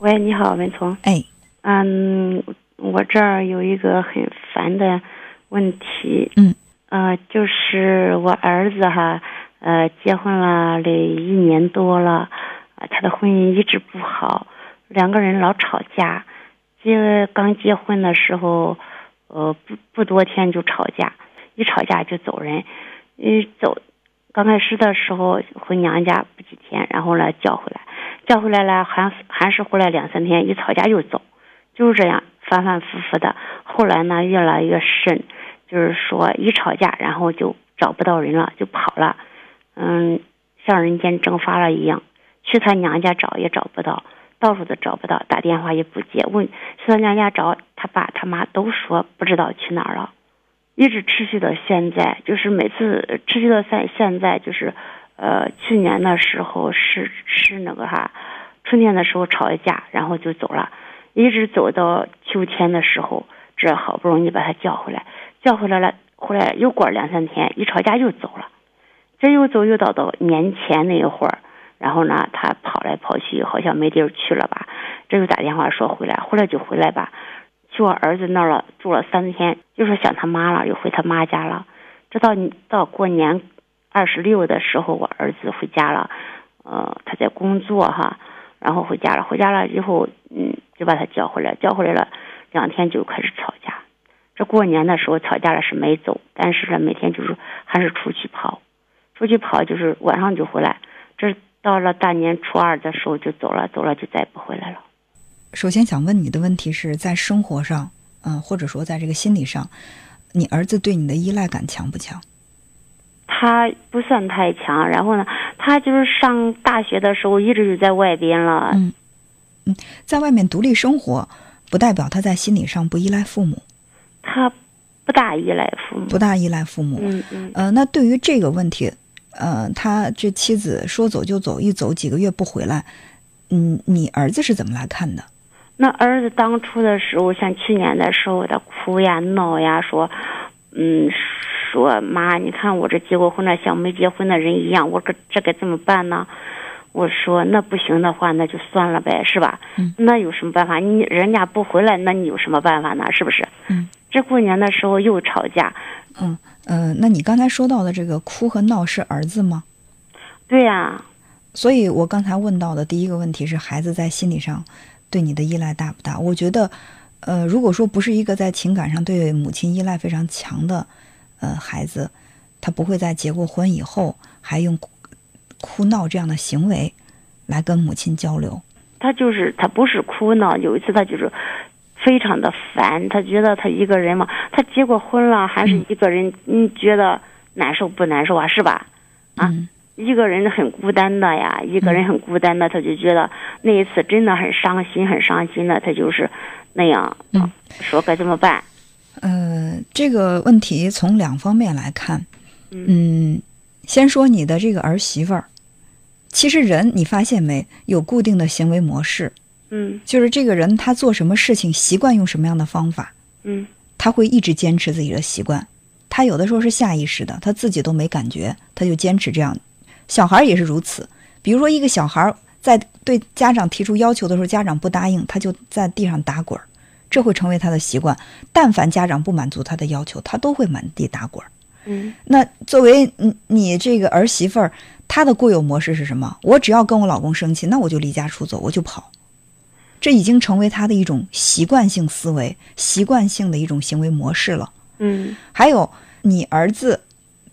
喂，你好，文聪。哎，嗯，我这儿有一个很烦的问题。嗯。呃，就是我儿子哈，呃，结婚了得一年多了，啊，他的婚姻一直不好，两个人老吵架。结刚结婚的时候，呃，不不多天就吵架，一吵架就走人。一走，刚开始的时候回娘家不几天，然后呢叫回来。叫回来了，还还是回来两三天，一吵架又走，就是这样反反复复的。后来呢，越来越深，就是说一吵架，然后就找不到人了，就跑了，嗯，像人间蒸发了一样。去他娘家找也找不到，到处都找不到，打电话也不接。问去他娘家找他爸他妈都说不知道去哪儿了，一直持续到现在，就是每次持续到现现在就是。呃，去年的时候是是那个哈，春天的时候吵一架，然后就走了，一直走到秋天的时候，这好不容易把他叫回来，叫回来了，回来又过两三天，一吵架又走了，这又走又到到年前那一会儿，然后呢，他跑来跑去，好像没地儿去了吧，这又打电话说回来，回来就回来吧，去我儿子那儿了，住了三天，又说想他妈了，又回他妈家了，直到到过年。二十六的时候，我儿子回家了，呃，他在工作哈，然后回家了。回家了以后，嗯，就把他叫回来，叫回来了，两天就开始吵架。这过年的时候吵架了是没走，但是呢，每天就是还是出去跑，出去跑就是晚上就回来。这到了大年初二的时候就走了，走了就再也不回来了。首先想问你的问题是在生活上，嗯，或者说在这个心理上，你儿子对你的依赖感强不强？他不算太强，然后呢，他就是上大学的时候一直就在外边了。嗯，嗯，在外面独立生活，不代表他在心理上不依赖父母。他不大依赖父母，不大依赖父母。嗯嗯。呃，那对于这个问题，呃，他这妻子说走就走，一走几个月不回来，嗯，你儿子是怎么来看的？那儿子当初的时候，像去年的时候，他哭呀闹呀，说，嗯。说妈，你看我这结过婚了，像没结婚的人一样，我可这该怎么办呢？我说那不行的话，那就算了呗，是吧？嗯。那有什么办法？你人家不回来，那你有什么办法呢？是不是？嗯。这过年的时候又吵架。嗯嗯，那你刚才说到的这个哭和闹是儿子吗？对呀。所以我刚才问到的第一个问题是，孩子在心理上对你的依赖大不大？我觉得，呃，如果说不是一个在情感上对母亲依赖非常强的。呃，孩子，他不会在结过婚以后还用哭闹这样的行为来跟母亲交流。他就是他不是哭闹，有一次他就是非常的烦，他觉得他一个人嘛，他结过婚了还是一个人，你觉得难受不难受啊？是吧？啊，一个人很孤单的呀，一个人很孤单的，他就觉得那一次真的很伤心，很伤心的，他就是那样说该怎么办？呃，这个问题从两方面来看，嗯，先说你的这个儿媳妇儿，其实人你发现没有固定的行为模式，嗯，就是这个人他做什么事情习惯用什么样的方法，嗯，他会一直坚持自己的习惯，他有的时候是下意识的，他自己都没感觉，他就坚持这样，小孩也是如此，比如说一个小孩在对家长提出要求的时候，家长不答应，他就在地上打滚儿。这会成为他的习惯。但凡家长不满足他的要求，他都会满地打滚。嗯，那作为你你这个儿媳妇儿，她的固有模式是什么？我只要跟我老公生气，那我就离家出走，我就跑。这已经成为他的一种习惯性思维、习惯性的一种行为模式了。嗯，还有你儿子，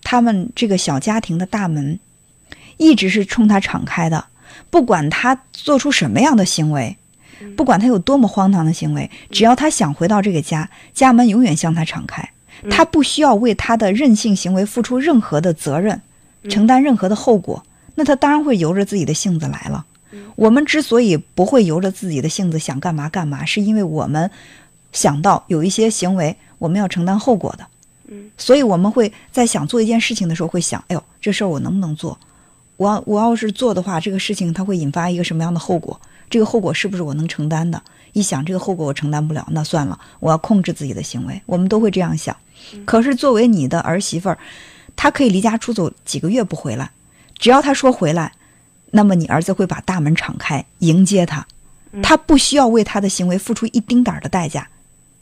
他们这个小家庭的大门一直是冲他敞开的，不管他做出什么样的行为。不管他有多么荒唐的行为，只要他想回到这个家，家门永远向他敞开。他不需要为他的任性行为付出任何的责任，承担任何的后果。那他当然会由着自己的性子来了。我们之所以不会由着自己的性子想干嘛干嘛，是因为我们想到有一些行为我们要承担后果的。所以我们会在想做一件事情的时候会想：哎呦，这事儿我能不能做？我我要是做的话，这个事情它会引发一个什么样的后果？这个后果是不是我能承担的？一想这个后果我承担不了，那算了，我要控制自己的行为。我们都会这样想。可是作为你的儿媳妇儿，她可以离家出走几个月不回来，只要她说回来，那么你儿子会把大门敞开迎接她。他不需要为他的行为付出一丁点儿的代价。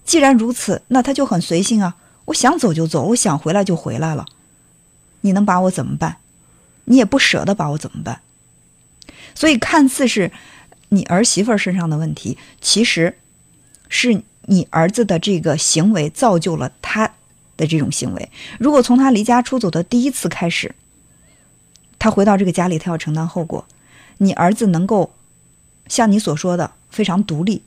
既然如此，那他就很随性啊，我想走就走，我想回来就回来了。你能把我怎么办？你也不舍得把我怎么办？所以看似是你儿媳妇身上的问题，其实是你儿子的这个行为造就了他的这种行为。如果从他离家出走的第一次开始，他回到这个家里，他要承担后果。你儿子能够像你所说的非常独立，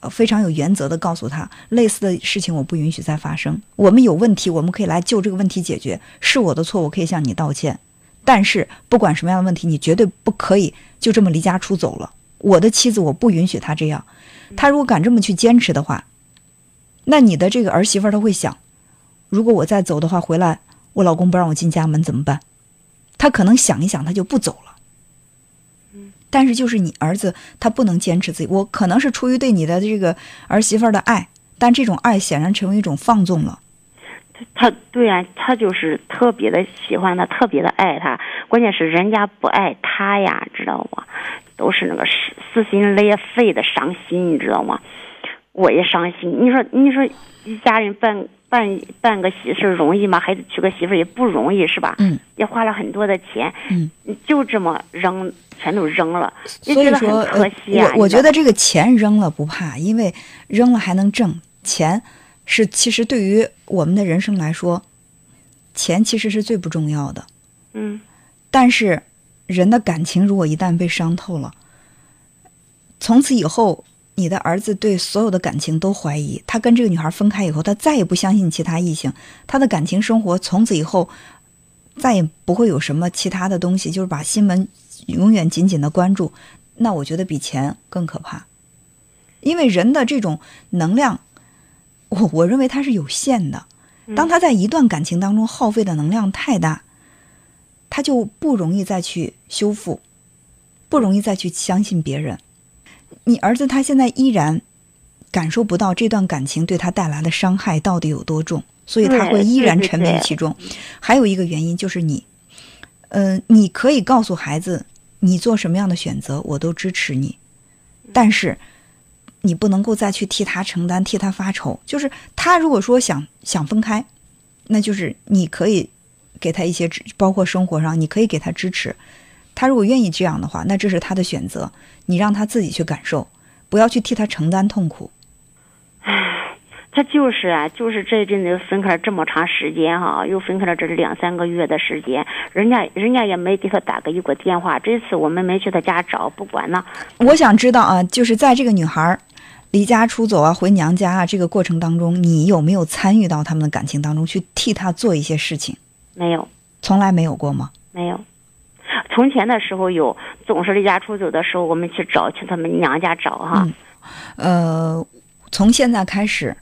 呃，非常有原则的告诉他，类似的事情我不允许再发生。我们有问题，我们可以来就这个问题解决。是我的错，我可以向你道歉。但是不管什么样的问题，你绝对不可以就这么离家出走了。我的妻子，我不允许他这样。他如果敢这么去坚持的话，那你的这个儿媳妇儿他会想，如果我再走的话，回来我老公不让我进家门怎么办？他可能想一想，他就不走了。但是就是你儿子，他不能坚持自己。我可能是出于对你的这个儿媳妇的爱，但这种爱显然成为一种放纵了。他对呀，他就是特别的喜欢他，特别的爱他。关键是人家不爱他呀，知道吗？都是那个撕撕心裂肺的伤心，你知道吗？我也伤心。你说，你说一家人办办办个喜事容易吗？孩子娶个媳妇也不容易，是吧？嗯。也花了很多的钱。嗯。就这么扔，全都扔了。所以说，可惜啊。我我觉得这个钱扔了不怕，因为扔了还能挣钱。是，其实对于我们的人生来说，钱其实是最不重要的。嗯。但是，人的感情如果一旦被伤透了，从此以后，你的儿子对所有的感情都怀疑。他跟这个女孩分开以后，他再也不相信其他异性。他的感情生活从此以后再也不会有什么其他的东西，就是把心门永远紧紧的关住。那我觉得比钱更可怕，因为人的这种能量。我我认为它是有限的，当他在一段感情当中耗费的能量太大，他就不容易再去修复，不容易再去相信别人。你儿子他现在依然感受不到这段感情对他带来的伤害到底有多重，所以他会依然沉迷其中。还有一个原因就是你，嗯，你可以告诉孩子你做什么样的选择，我都支持你，但是。你不能够再去替他承担、替他发愁。就是他如果说想想分开，那就是你可以给他一些支，包括生活上，你可以给他支持。他如果愿意这样的话，那这是他的选择，你让他自己去感受，不要去替他承担痛苦。唉，他就是啊，就是这阵子分开了这么长时间哈，又分开了这两三个月的时间，人家人家也没给他打个一个电话。这次我们没去他家找，不管呢。我想知道啊，就是在这个女孩。离家出走啊，回娘家啊，这个过程当中，你有没有参与到他们的感情当中去替他做一些事情？没有，从来没有过吗？没有。从前的时候有，总是离家出走的时候，我们去找，去他们娘家找哈。呃，从现在开始，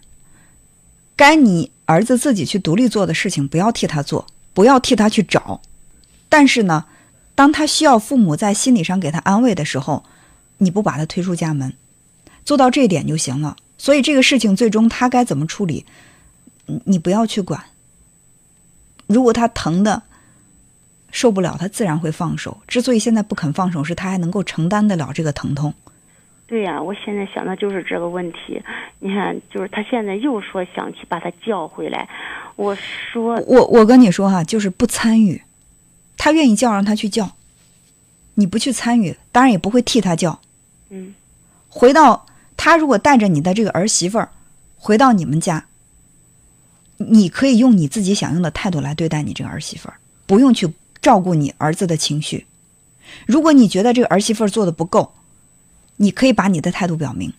该你儿子自己去独立做的事情，不要替他做，不要替他去找。但是呢，当他需要父母在心理上给他安慰的时候，你不把他推出家门。做到这一点就行了。所以这个事情最终他该怎么处理，你不要去管。如果他疼的受不了，他自然会放手。之所以现在不肯放手，是他还能够承担得了这个疼痛。对呀，我现在想的就是这个问题。你看，就是他现在又说想去把他叫回来。我说，我我跟你说哈，就是不参与。他愿意叫，让他去叫。你不去参与，当然也不会替他叫。嗯，回到。他如果带着你的这个儿媳妇儿回到你们家，你可以用你自己想用的态度来对待你这个儿媳妇儿，不用去照顾你儿子的情绪。如果你觉得这个儿媳妇儿做的不够，你可以把你的态度表明，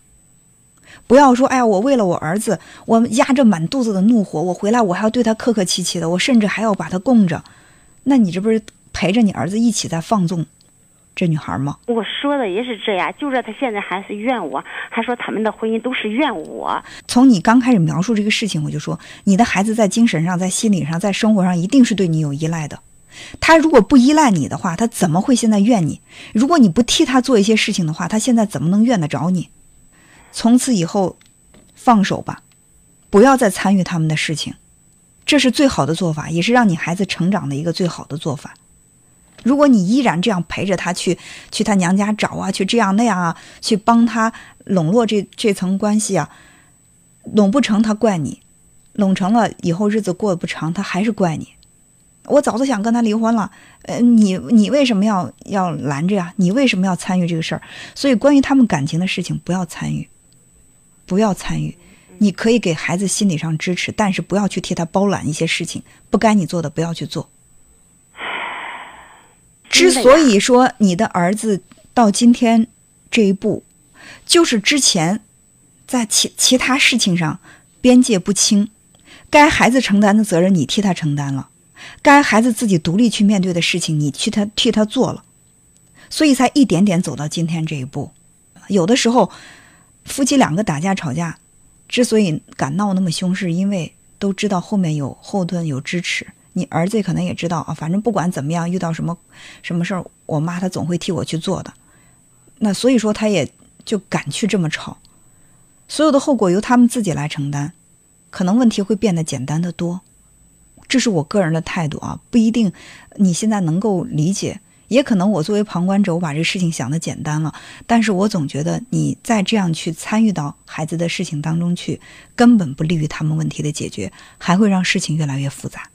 不要说“哎呀，我为了我儿子，我压着满肚子的怒火，我回来我还要对他客客气气的，我甚至还要把他供着”，那你这不是陪着你儿子一起在放纵？这女孩吗？我说的也是这样，就是她现在还是怨我，还说他们的婚姻都是怨我。从你刚开始描述这个事情，我就说你的孩子在精神上、在心理上、在生活上一定是对你有依赖的。他如果不依赖你的话，他怎么会现在怨你？如果你不替他做一些事情的话，他现在怎么能怨得着你？从此以后，放手吧，不要再参与他们的事情，这是最好的做法，也是让你孩子成长的一个最好的做法。如果你依然这样陪着他去去他娘家找啊，去这样那样啊，去帮他笼络这这层关系啊，拢不成他怪你，拢成了以后日子过不长，他还是怪你。我早就想跟他离婚了，呃，你你为什么要要拦着呀？你为什么要参与这个事儿？所以关于他们感情的事情，不要参与，不要参与。你可以给孩子心理上支持，但是不要去替他包揽一些事情，不该你做的不要去做。之所以说你的儿子到今天这一步，就是之前在其其他事情上边界不清，该孩子承担的责任你替他承担了，该孩子自己独立去面对的事情你去他替他做了，所以才一点点走到今天这一步。有的时候夫妻两个打架吵架，之所以敢闹那么凶，是因为都知道后面有后盾有支持。你儿子可能也知道啊，反正不管怎么样，遇到什么什么事儿，我妈她总会替我去做的。那所以说，他也就敢去这么吵，所有的后果由他们自己来承担，可能问题会变得简单的多。这是我个人的态度啊，不一定你现在能够理解，也可能我作为旁观者，我把这事情想的简单了。但是我总觉得你再这样去参与到孩子的事情当中去，根本不利于他们问题的解决，还会让事情越来越复杂。